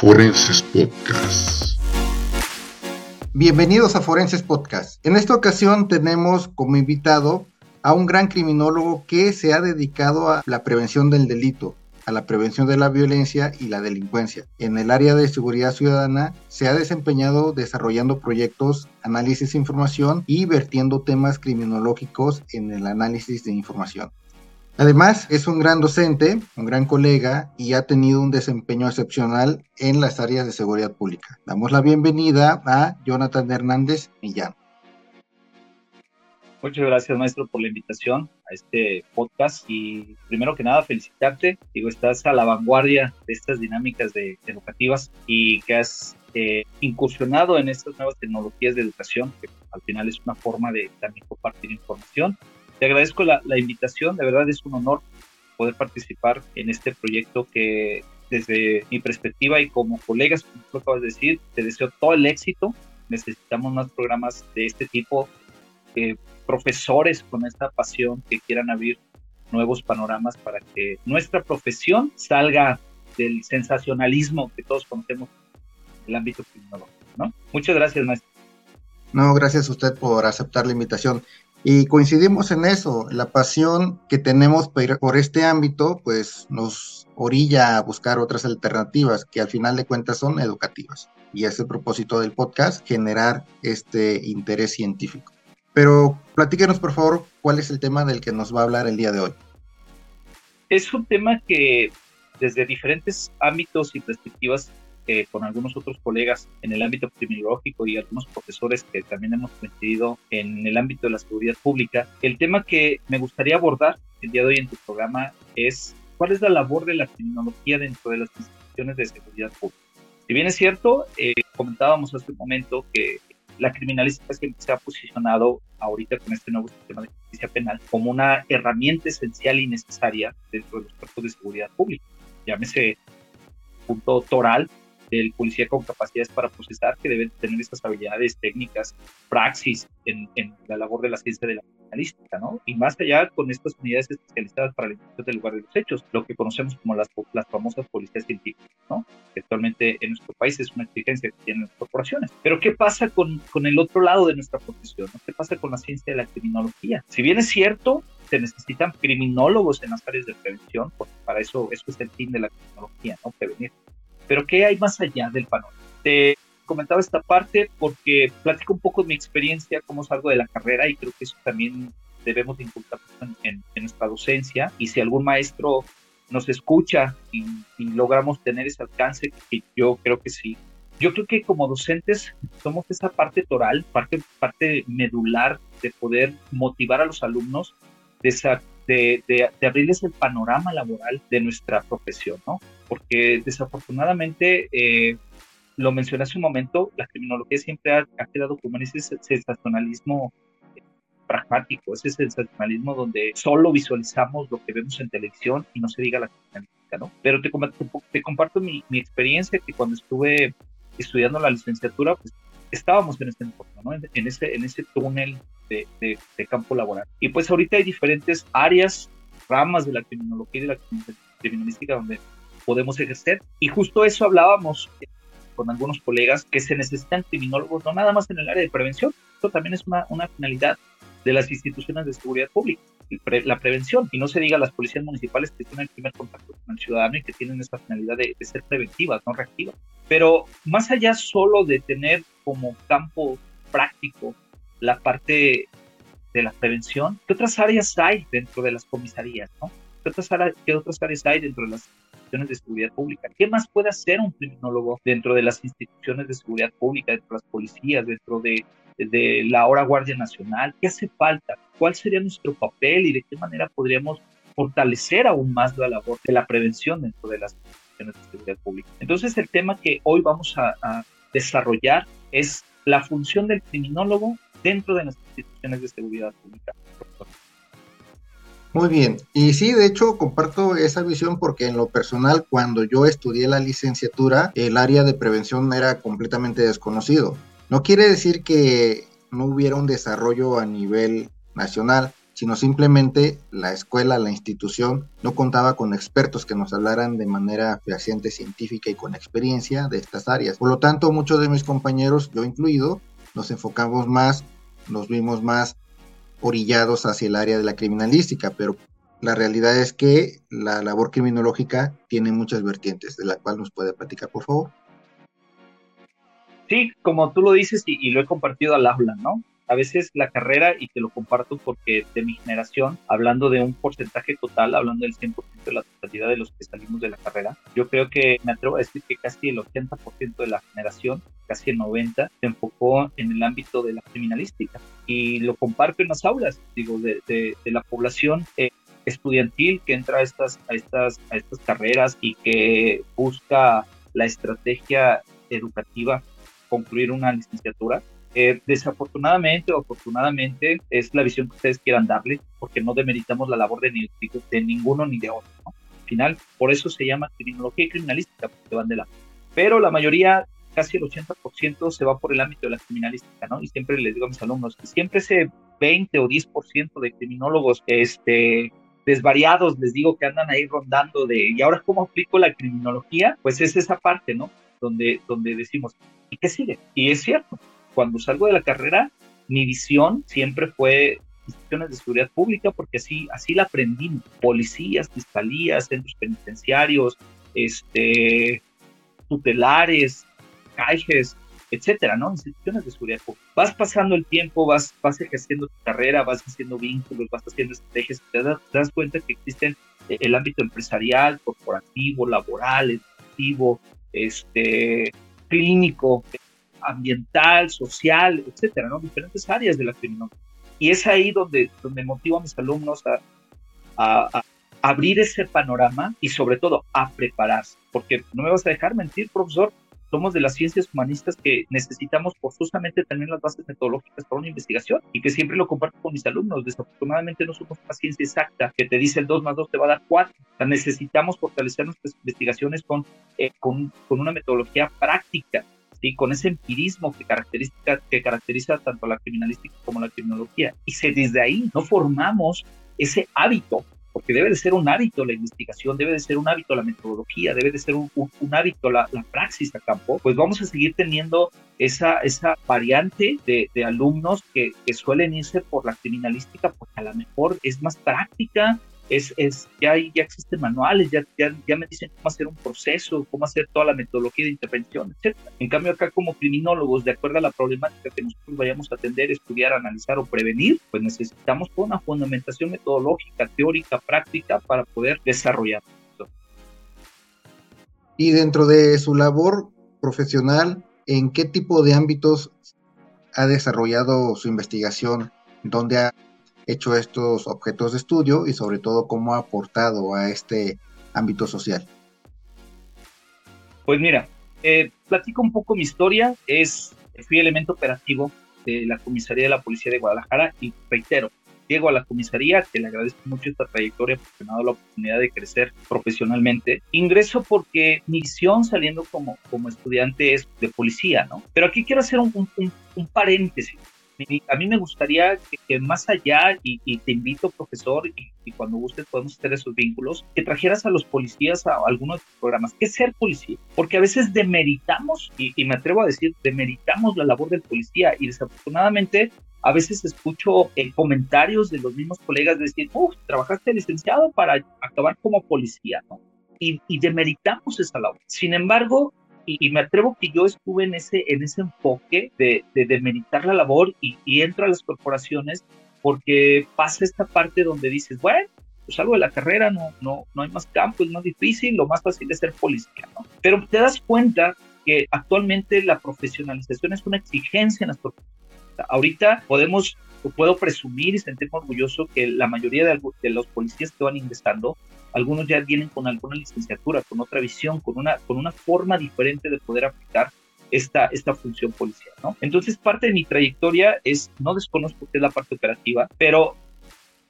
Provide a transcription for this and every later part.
Forenses Podcast. Bienvenidos a Forenses Podcast. En esta ocasión tenemos como invitado a un gran criminólogo que se ha dedicado a la prevención del delito, a la prevención de la violencia y la delincuencia. En el área de seguridad ciudadana se ha desempeñado desarrollando proyectos, análisis de información y vertiendo temas criminológicos en el análisis de información. Además, es un gran docente, un gran colega y ha tenido un desempeño excepcional en las áreas de seguridad pública. Damos la bienvenida a Jonathan Hernández Millán. Muchas gracias, maestro, por la invitación a este podcast y primero que nada felicitarte. Digo, estás a la vanguardia de estas dinámicas de, educativas y que has eh, incursionado en estas nuevas tecnologías de educación, que al final es una forma de también compartir información te agradezco la, invitación, de verdad es un honor poder participar en este proyecto que desde mi perspectiva y como colegas, como tú acabas de decir, te deseo todo el éxito. Necesitamos más programas de este tipo, eh, profesores con esta pasión que quieran abrir nuevos panoramas para que nuestra profesión salga del sensacionalismo que todos conocemos en el ámbito criminológico. ¿no? Muchas gracias, maestro. No, gracias a usted por aceptar la invitación. Y coincidimos en eso, la pasión que tenemos por este ámbito, pues nos orilla a buscar otras alternativas que al final de cuentas son educativas. Y es el propósito del podcast, generar este interés científico. Pero platíquenos por favor cuál es el tema del que nos va a hablar el día de hoy. Es un tema que desde diferentes ámbitos y perspectivas con algunos otros colegas en el ámbito criminológico y algunos profesores que también hemos coincidido en el ámbito de la seguridad pública, el tema que me gustaría abordar el día de hoy en tu programa es cuál es la labor de la criminología dentro de las instituciones de seguridad pública. Si bien es cierto, eh, comentábamos hace un momento que la criminalística se ha posicionado ahorita con este nuevo sistema de justicia penal como una herramienta esencial y necesaria dentro de los cuerpos de seguridad pública. Llámese punto toral del policía con capacidades para procesar, que deben tener estas habilidades técnicas, praxis en, la labor de la ciencia de la criminalística, ¿no? Y más allá con estas unidades especializadas para la investigación del lugar de los hechos, lo que conocemos como las, las famosas policías científicas, ¿no? Que actualmente en nuestro país es una exigencia que tienen las corporaciones. Pero ¿qué pasa con, con el otro lado de nuestra profesión? ¿no? ¿Qué pasa con la ciencia de la criminología? Si bien es cierto, se necesitan criminólogos en las áreas de prevención, porque para eso, eso es el fin de la criminología, ¿no? Prevenir pero ¿qué hay más allá del panorama? Te comentaba esta parte porque platico un poco de mi experiencia, cómo salgo de la carrera y creo que eso también debemos inculcar en, nuestra docencia y si algún maestro nos escucha y, logramos tener ese alcance, que yo creo que sí. Yo creo que como docentes somos esa parte toral, parte, parte medular de poder motivar a los alumnos de esa de, abrirles el panorama laboral de nuestra profesión, ¿no? Porque desafortunadamente, eh, lo mencioné hace un momento, la criminología siempre ha, quedado como en ese sensacionalismo pragmático, ese sensacionalismo donde solo visualizamos lo que vemos en televisión y no se diga la criminalística, ¿no? Pero te, te comparto mi, mi experiencia que cuando estuve estudiando la licenciatura, pues estábamos en este entorno, ¿no? en, ese, en ese túnel de, de, campo laboral. Y pues ahorita hay diferentes áreas, ramas de la criminología y de la criminalística donde podemos ejercer. Y justo eso hablábamos con algunos colegas, que se necesitan criminólogos, no nada más en el área de prevención, esto también es una, una finalidad de las instituciones de seguridad pública, la prevención. Y no se diga las policías municipales que tienen el primer contacto con el ciudadano y que tienen esta finalidad de, de ser preventivas, no reactivas. Pero más allá solo de tener como campo práctico la parte de la prevención, ¿qué otras áreas hay dentro de las comisarías? ¿no? ¿Qué, otras ¿Qué otras áreas hay dentro de las instituciones de seguridad pública? ¿Qué más puede hacer un criminólogo dentro de las instituciones de seguridad pública, dentro de las policías, dentro de, de la ahora Guardia Nacional? ¿Qué hace falta? ¿Cuál sería nuestro papel y de qué manera podríamos fortalecer aún más la labor de la prevención dentro de las instituciones de seguridad pública? Entonces, el tema que hoy vamos a, a desarrollar es la función del criminólogo dentro de las instituciones de seguridad pública. Muy bien, y sí, de hecho comparto esa visión porque en lo personal cuando yo estudié la licenciatura el área de prevención era completamente desconocido. No quiere decir que no hubiera un desarrollo a nivel nacional, sino simplemente la escuela, la institución, no contaba con expertos que nos hablaran de manera fehaciente, científica y con experiencia de estas áreas. Por lo tanto, muchos de mis compañeros, yo incluido, nos enfocamos más, nos vimos más orillados hacia el área de la criminalística, pero la realidad es que la labor criminológica tiene muchas vertientes, de la cual nos puede platicar, por favor. Sí, como tú lo dices y, lo he compartido al aula, ¿no? A veces la carrera, y te lo comparto porque de mi generación, hablando de un porcentaje total, hablando del 100% de la totalidad de los que salimos de la carrera, yo creo que me atrevo a decir que casi el 80% de la generación, casi el 90%, se enfocó en el ámbito de la criminalística. Y lo comparto en las aulas, digo, de, de, la población eh, estudiantil que entra a estas, a, estas, a estas carreras y que busca la estrategia educativa, concluir una licenciatura. Eh, desafortunadamente o afortunadamente es la visión que ustedes quieran darle, porque no demeritamos la labor de, de ninguno ni de otro. Al final, por eso se llama criminología y criminalística, porque van de la. Pero la mayoría, casi el 80%, se va por el ámbito de la criminalística, ¿no? Y siempre les digo a mis alumnos que siempre ese 20 o 10% de criminólogos este, desvariados, les digo que andan ahí rondando de, ¿y ahora cómo aplico la criminología? Pues es esa parte, ¿no? Donde, donde decimos, ¿y qué sigue? Y es cierto, cuando salgo de la carrera, mi visión siempre fue instituciones de seguridad pública, porque así, así la aprendí, policías, fiscalías, centros penitenciarios, este, tutelares, cajes, etcétera, ¿no? Instituciones de seguridad pública. Vas pasando el tiempo, vas, vas ejerciendo tu carrera, vas haciendo vínculos, vas haciendo estrategias, te das, te das cuenta que existen eh, el ámbito empresarial, corporativo, laboral, educativo, este, clínico, ambiental, social, etcétera, ¿no? Diferentes áreas de la criminología. Y es ahí donde, donde motivo a mis alumnos a, abrir ese panorama y sobre todo a prepararse, porque no me vas a dejar mentir, profesor, somos de las ciencias humanistas que necesitamos forzosamente también las bases metodológicas para una investigación y que siempre lo comparto con mis alumnos. Desafortunadamente no somos una ciencia exacta que te dice el 2 más 2 te va a dar 4. O necesitamos fortalecer nuestras investigaciones con, eh, con, con, una metodología práctica. ¿Sí? con ese empirismo que caracteriza, que caracteriza tanto la criminalística como la criminología. Y si desde ahí no formamos ese hábito porque debe de ser un hábito la investigación, debe de ser un hábito la metodología, debe de ser un, hábito la, praxis a campo, pues vamos a seguir teniendo esa, esa variante de, alumnos que, que, suelen irse por la criminalística porque a lo mejor es más práctica, es, es, ya, ya existen manuales, ya, ya, ya, me dicen cómo hacer un proceso, cómo hacer toda la metodología de intervención, etc. En cambio, acá como criminólogos, de acuerdo a la problemática que nosotros vayamos a atender, estudiar, analizar o prevenir, pues necesitamos toda una fundamentación metodológica, teórica, práctica para poder desarrollar. Y dentro de su labor profesional, ¿en qué tipo de ámbitos ha desarrollado su investigación? ¿Dónde ha hecho estos objetos de estudio y sobre todo cómo ha aportado a este ámbito social. Pues mira, eh, platico un poco mi historia. Es, fui elemento operativo de la comisaría de la Policía de Guadalajara y reitero, llego a la comisaría, que le agradezco mucho esta trayectoria porque me ha dado la oportunidad de crecer profesionalmente. Ingreso porque mi visión saliendo como, como estudiante es de policía, ¿no? Pero aquí quiero hacer un, un, un paréntesis a mí me gustaría que, más allá, y, te invito, profesor, y, cuando gustes podemos hacer esos vínculos, que trajeras a los policías a, algunos de tus programas. ¿Qué es ser policía? Porque a veces demeritamos, y, me atrevo a decir, demeritamos la labor del policía, y desafortunadamente a veces escucho eh, comentarios de los mismos colegas de decir, uff, trabajaste licenciado para acabar como policía, ¿no? Y, y demeritamos esa labor. Sin embargo, y, me atrevo que yo estuve en ese, en ese enfoque de, de demeritar la labor y, y, entro a las corporaciones porque pasa esta parte donde dices, bueno, pues algo de la carrera, no, no, no hay más campo, es más difícil, lo más fácil es ser policía, ¿no? Pero te das cuenta que actualmente la profesionalización es una exigencia en las corporaciones. Ahorita podemos puedo presumir y sentirme orgulloso que la mayoría de, de, los policías que van ingresando algunos ya vienen con alguna licenciatura, con otra visión, con una, con una forma diferente de poder aplicar esta, esta función policial, ¿no? Entonces, parte de mi trayectoria es, no desconozco qué es la parte operativa, pero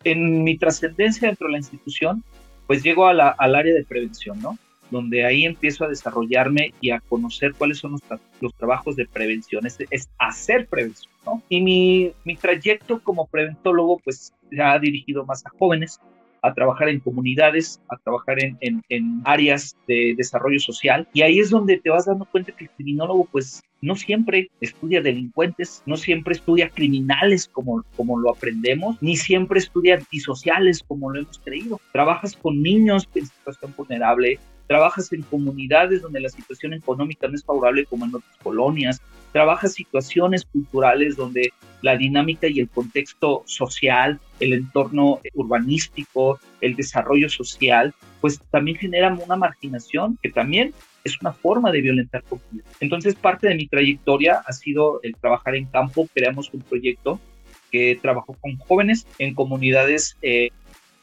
en mi trascendencia dentro de la institución, pues llego a la, al área de prevención, ¿no? donde ahí empiezo a desarrollarme y a conocer cuáles son los, los trabajos de prevención, es, es hacer prevención. ¿no? Y mi, mi trayecto como preventólogo pues se ha dirigido más a jóvenes, a trabajar en comunidades, a trabajar en, en, áreas de desarrollo social. Y ahí es donde te vas dando cuenta que el criminólogo pues no siempre estudia delincuentes, no siempre estudia criminales como, como lo aprendemos, ni siempre estudia antisociales como lo hemos creído. Trabajas con niños en situación vulnerable, trabajas en comunidades donde la situación económica no es favorable como en otras colonias, trabajas situaciones culturales donde la dinámica y el contexto social, el entorno urbanístico, el desarrollo social, pues también generan una marginación que también es una forma de violentar confianza. Entonces, parte de mi trayectoria ha sido el trabajar en campo. Creamos un proyecto que trabajó con jóvenes en comunidades, eh,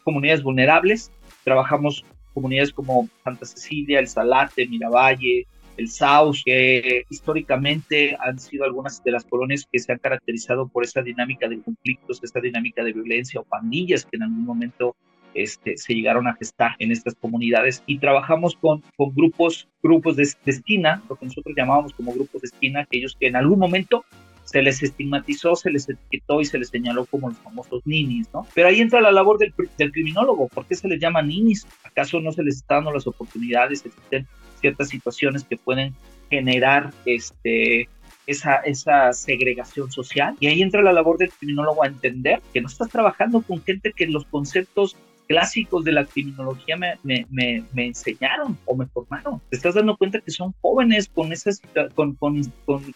comunidades vulnerables. Trabajamos comunidades como Santa Cecilia, El Salate, Miravalle, el Saus, que históricamente han sido algunas de las colonias que se han caracterizado por esa dinámica de conflictos, esa dinámica de violencia o pandillas que en algún momento este, se llegaron a gestar en estas comunidades y trabajamos con, con grupos, grupos de, de, esquina, lo que nosotros llamábamos como grupos de esquina, aquellos que en algún momento se les estigmatizó, se les etiquetó y se les señaló como los famosos ninis, ¿no? Pero ahí entra la labor del, del criminólogo. ¿Por qué se les llama ninis? ¿Acaso no se les está dando las oportunidades? Existen ciertas situaciones que pueden generar este, esa, esa segregación social. Y ahí entra la labor del criminólogo a entender que no estás trabajando con gente que los conceptos clásicos de la criminología me, me, me, enseñaron o me formaron. Te estás dando cuenta que son jóvenes con, esa, con, con, con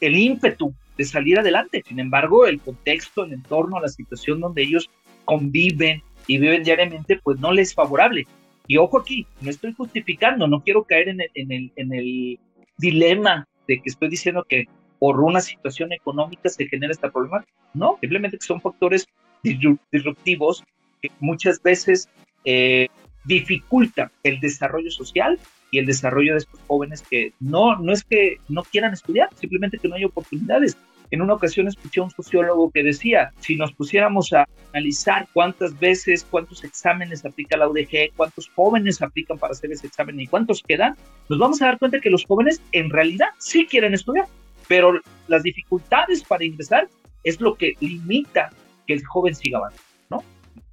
el ímpetu de salir adelante. Sin embargo, el contexto, el entorno, la situación donde ellos conviven y viven diariamente, pues no les es favorable. Y ojo aquí, no estoy justificando, no quiero caer en el, en el, en el dilema de que estoy diciendo que por una situación económica se genera esta problema. No, simplemente que son factores disruptivos que muchas veces eh, dificultan el desarrollo social y el desarrollo de estos jóvenes que no, no es que no quieran estudiar, simplemente que no hay oportunidades. En una ocasión escuché a un sociólogo que decía, si nos pusiéramos a analizar cuántas veces, cuántos exámenes aplica la UDG, cuántos jóvenes aplican para hacer ese examen y cuántos quedan, nos vamos a dar cuenta que los jóvenes en realidad sí quieren estudiar, pero las dificultades para ingresar es lo que limita que el joven siga avanzando, ¿no?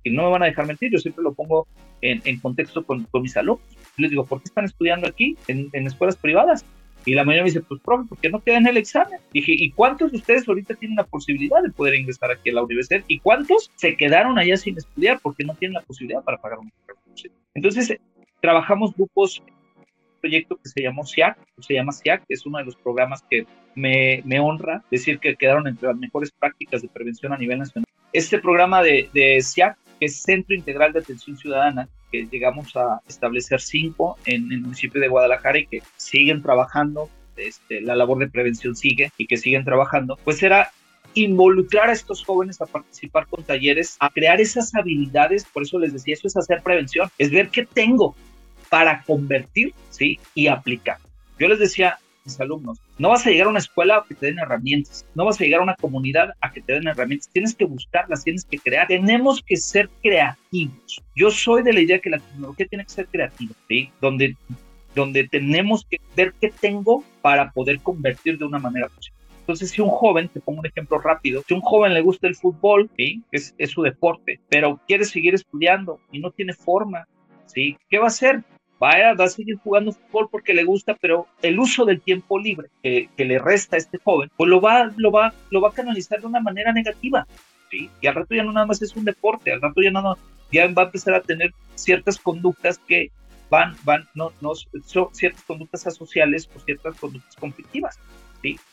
Y no me van a dejar mentir, yo siempre lo pongo en, en contexto con, con mis alumnos les digo, ¿por qué están estudiando aquí en, escuelas privadas? Y la mayoría me dice, pues, profe, ¿por qué no quedan el examen? Dije, ¿y cuántos de ustedes ahorita tienen la posibilidad de poder ingresar aquí a la universidad? ¿Y cuántos se quedaron allá sin estudiar porque no tienen la posibilidad para pagar un Entonces, trabajamos grupos, un proyecto que se llamó SIAC, se llama SIAC, es uno de los programas que me, me honra decir que quedaron entre las mejores prácticas de prevención a nivel nacional. Este programa de, de SIAC, que es Centro Integral de Atención Ciudadana, llegamos a establecer cinco en el municipio de Guadalajara y que siguen trabajando, este, la labor de prevención sigue y que siguen trabajando, pues era involucrar a estos jóvenes a participar con talleres, a crear esas habilidades, por eso les decía, eso es hacer prevención, es ver qué tengo para convertir, ¿sí? Y aplicar. Yo les decía, alumnos. No vas a llegar a una escuela a que te den herramientas, no vas a llegar a una comunidad a que te den herramientas, tienes que buscarlas, tienes que crear, tenemos que ser creativos. Yo soy de la idea que la tecnología tiene que ser creativa, ¿sí? Donde, donde tenemos que ver qué tengo para poder convertir de una manera posible. Entonces, si un joven, te pongo un ejemplo rápido, si un joven le gusta el fútbol, ¿sí? es, es su deporte, pero quiere seguir estudiando y no tiene forma, ¿sí? ¿qué va a hacer? Va a, seguir jugando fútbol porque le gusta, pero el uso del tiempo libre que, le resta a este joven, pues lo va, lo, va, lo va a canalizar de una manera negativa. ¿sí? Y al rato ya no nada más es un deporte, al rato ya, no, ya va a empezar a tener ciertas conductas que van, van, no, no, son ciertas conductas asociales o ciertas conductas conflictivas.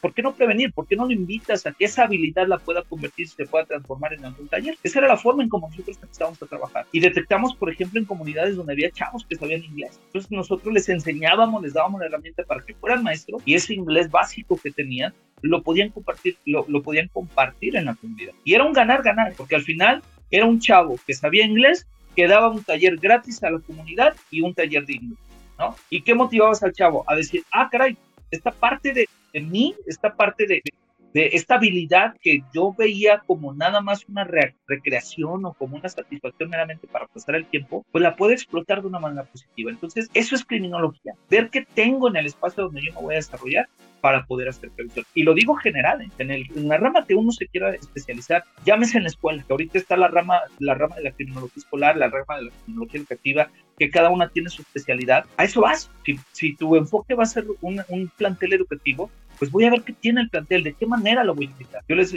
¿Por qué no prevenir? ¿Por qué no lo invitas a que esa habilidad la pueda convertir, se pueda transformar en algún taller? Esa era la forma en como nosotros empezábamos a trabajar. Y detectamos, por ejemplo, en comunidades donde había chavos que sabían inglés. Entonces nosotros les enseñábamos, les dábamos la herramienta para que fueran maestros y ese inglés básico que tenían lo podían compartir, lo, lo podían compartir en la comunidad. Y era un ganar-ganar, porque al final era un chavo que sabía inglés, que daba un taller gratis a la comunidad y un taller inglés. ¿no? ¿Y qué motivabas al chavo? A decir, ah, caray, esta parte de, de mí, esta parte de, de esta habilidad que yo veía como nada más una recreación o como una satisfacción meramente para pasar el tiempo, pues la puedo explotar de una manera positiva. Entonces, eso es criminología. Ver qué tengo en el espacio donde yo me voy a desarrollar para poder hacer prevención. Y lo digo general, ¿eh? en, el, en, la rama que uno se quiera especializar, llámese en la escuela, que ahorita está la rama, la rama de la criminología escolar, la rama de la criminología educativa, que cada una tiene su especialidad. A eso vas. Si, si tu enfoque va a ser un, un plantel educativo, pues voy a ver qué tiene el plantel, de qué manera lo voy a invitar. Yo les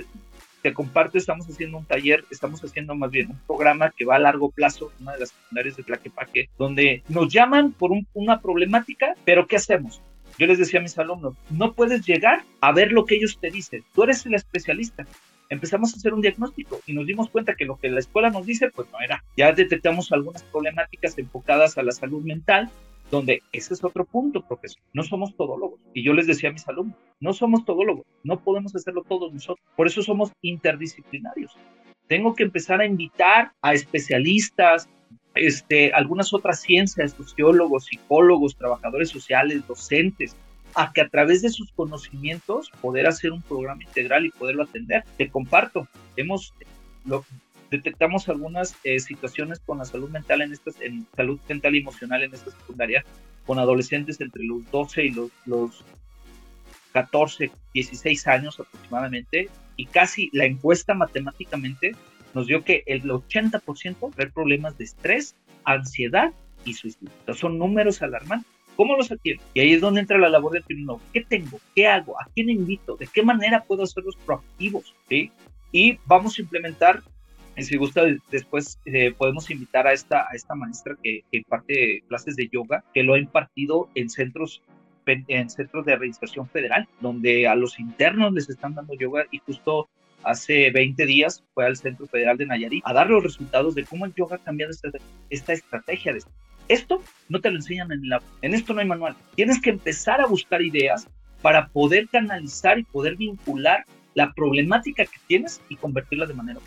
te comparto, estamos haciendo un taller, estamos haciendo más bien un programa que va a largo plazo, una de las secundarias de Tlaquepaque, donde nos llaman por una problemática, pero ¿qué hacemos? Yo les decía a mis alumnos, no puedes llegar a ver lo que ellos te dicen, tú eres el especialista. Empezamos a hacer un diagnóstico y nos dimos cuenta que lo que la escuela nos dice, pues no era. Ya detectamos algunas problemáticas enfocadas a la salud mental, donde ese es otro punto, profesor. No somos todólogos. Y yo les decía a mis alumnos, no somos todólogos, no podemos hacerlo todos nosotros. Por eso somos interdisciplinarios. Tengo que empezar a invitar a especialistas, este, algunas otras ciencias, sociólogos, psicólogos, trabajadores sociales, docentes, a que a través de sus conocimientos poder hacer un programa integral y poderlo atender. Te comparto, hemos, detectamos algunas eh, situaciones con la salud mental en estas, en salud mental y emocional en esta secundaria, con adolescentes entre los 12 y los, los 14, 16 años aproximadamente, y casi la encuesta matemáticamente nos dio que el 80% trae problemas de estrés, ansiedad y suicidio. son números alarmantes. ¿Cómo los atiendo? Y ahí es donde entra la labor del criminólogo. ¿Qué tengo? ¿Qué hago? ¿A quién invito? ¿De qué manera puedo hacerlos proactivos? ¿Sí? Y vamos a implementar y si gusta, después eh, podemos invitar a esta, a esta maestra que, imparte clases de yoga, que lo ha impartido en centros en centros de reinserción federal, donde a los internos les están dando yoga y justo hace 20 días fue al Centro Federal de Nayarit a dar los resultados de cómo el yoga ha cambiado esta, esta estrategia. De esto no te lo enseñan en la... En esto no hay manual. Tienes que empezar a buscar ideas para poder canalizar y poder vincular la problemática que tienes y convertirla de manera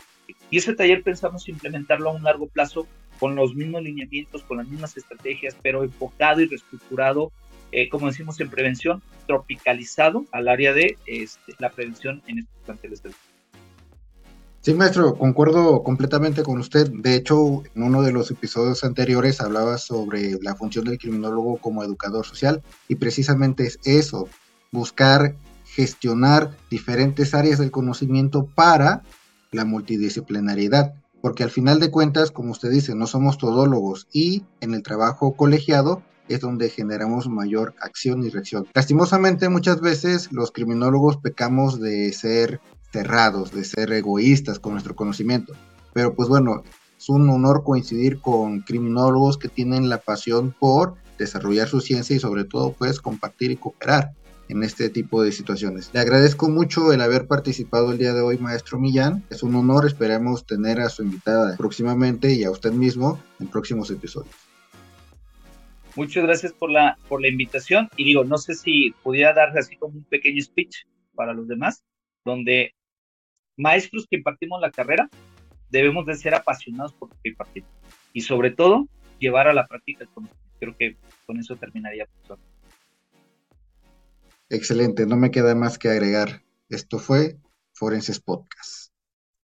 y ese taller pensamos implementarlo a un largo plazo con los mismos lineamientos, con las mismas estrategias, pero enfocado y reestructurado, eh, como decimos en prevención, tropicalizado al área de este, la prevención en estos planteles de Sí, maestro, concuerdo completamente con usted. De hecho, en uno de los episodios anteriores hablaba sobre la función del criminólogo como educador social y precisamente es eso, buscar gestionar diferentes áreas del conocimiento para la multidisciplinariedad, porque al final de cuentas, como usted dice, no somos todólogos y en el trabajo colegiado es donde generamos mayor acción y reacción. Lastimosamente muchas veces los criminólogos pecamos de ser cerrados, de ser egoístas con nuestro conocimiento, pero pues bueno, es un honor coincidir con criminólogos que tienen la pasión por desarrollar su ciencia y sobre todo pues compartir y cooperar en este tipo de situaciones. Le agradezco mucho el haber participado el día de hoy, maestro Millán. Es un honor, esperemos tener a su invitada próximamente y a usted mismo en próximos episodios. Muchas gracias por la, por la invitación y digo, no sé si pudiera darle así como un pequeño speech para los demás, donde maestros que impartimos la carrera debemos de ser apasionados por lo que impartimos y sobre todo llevar a la práctica el conocimiento. Creo que con eso terminaría. Profesor. Excelente, no me queda más que agregar. Esto fue Forenses Podcast.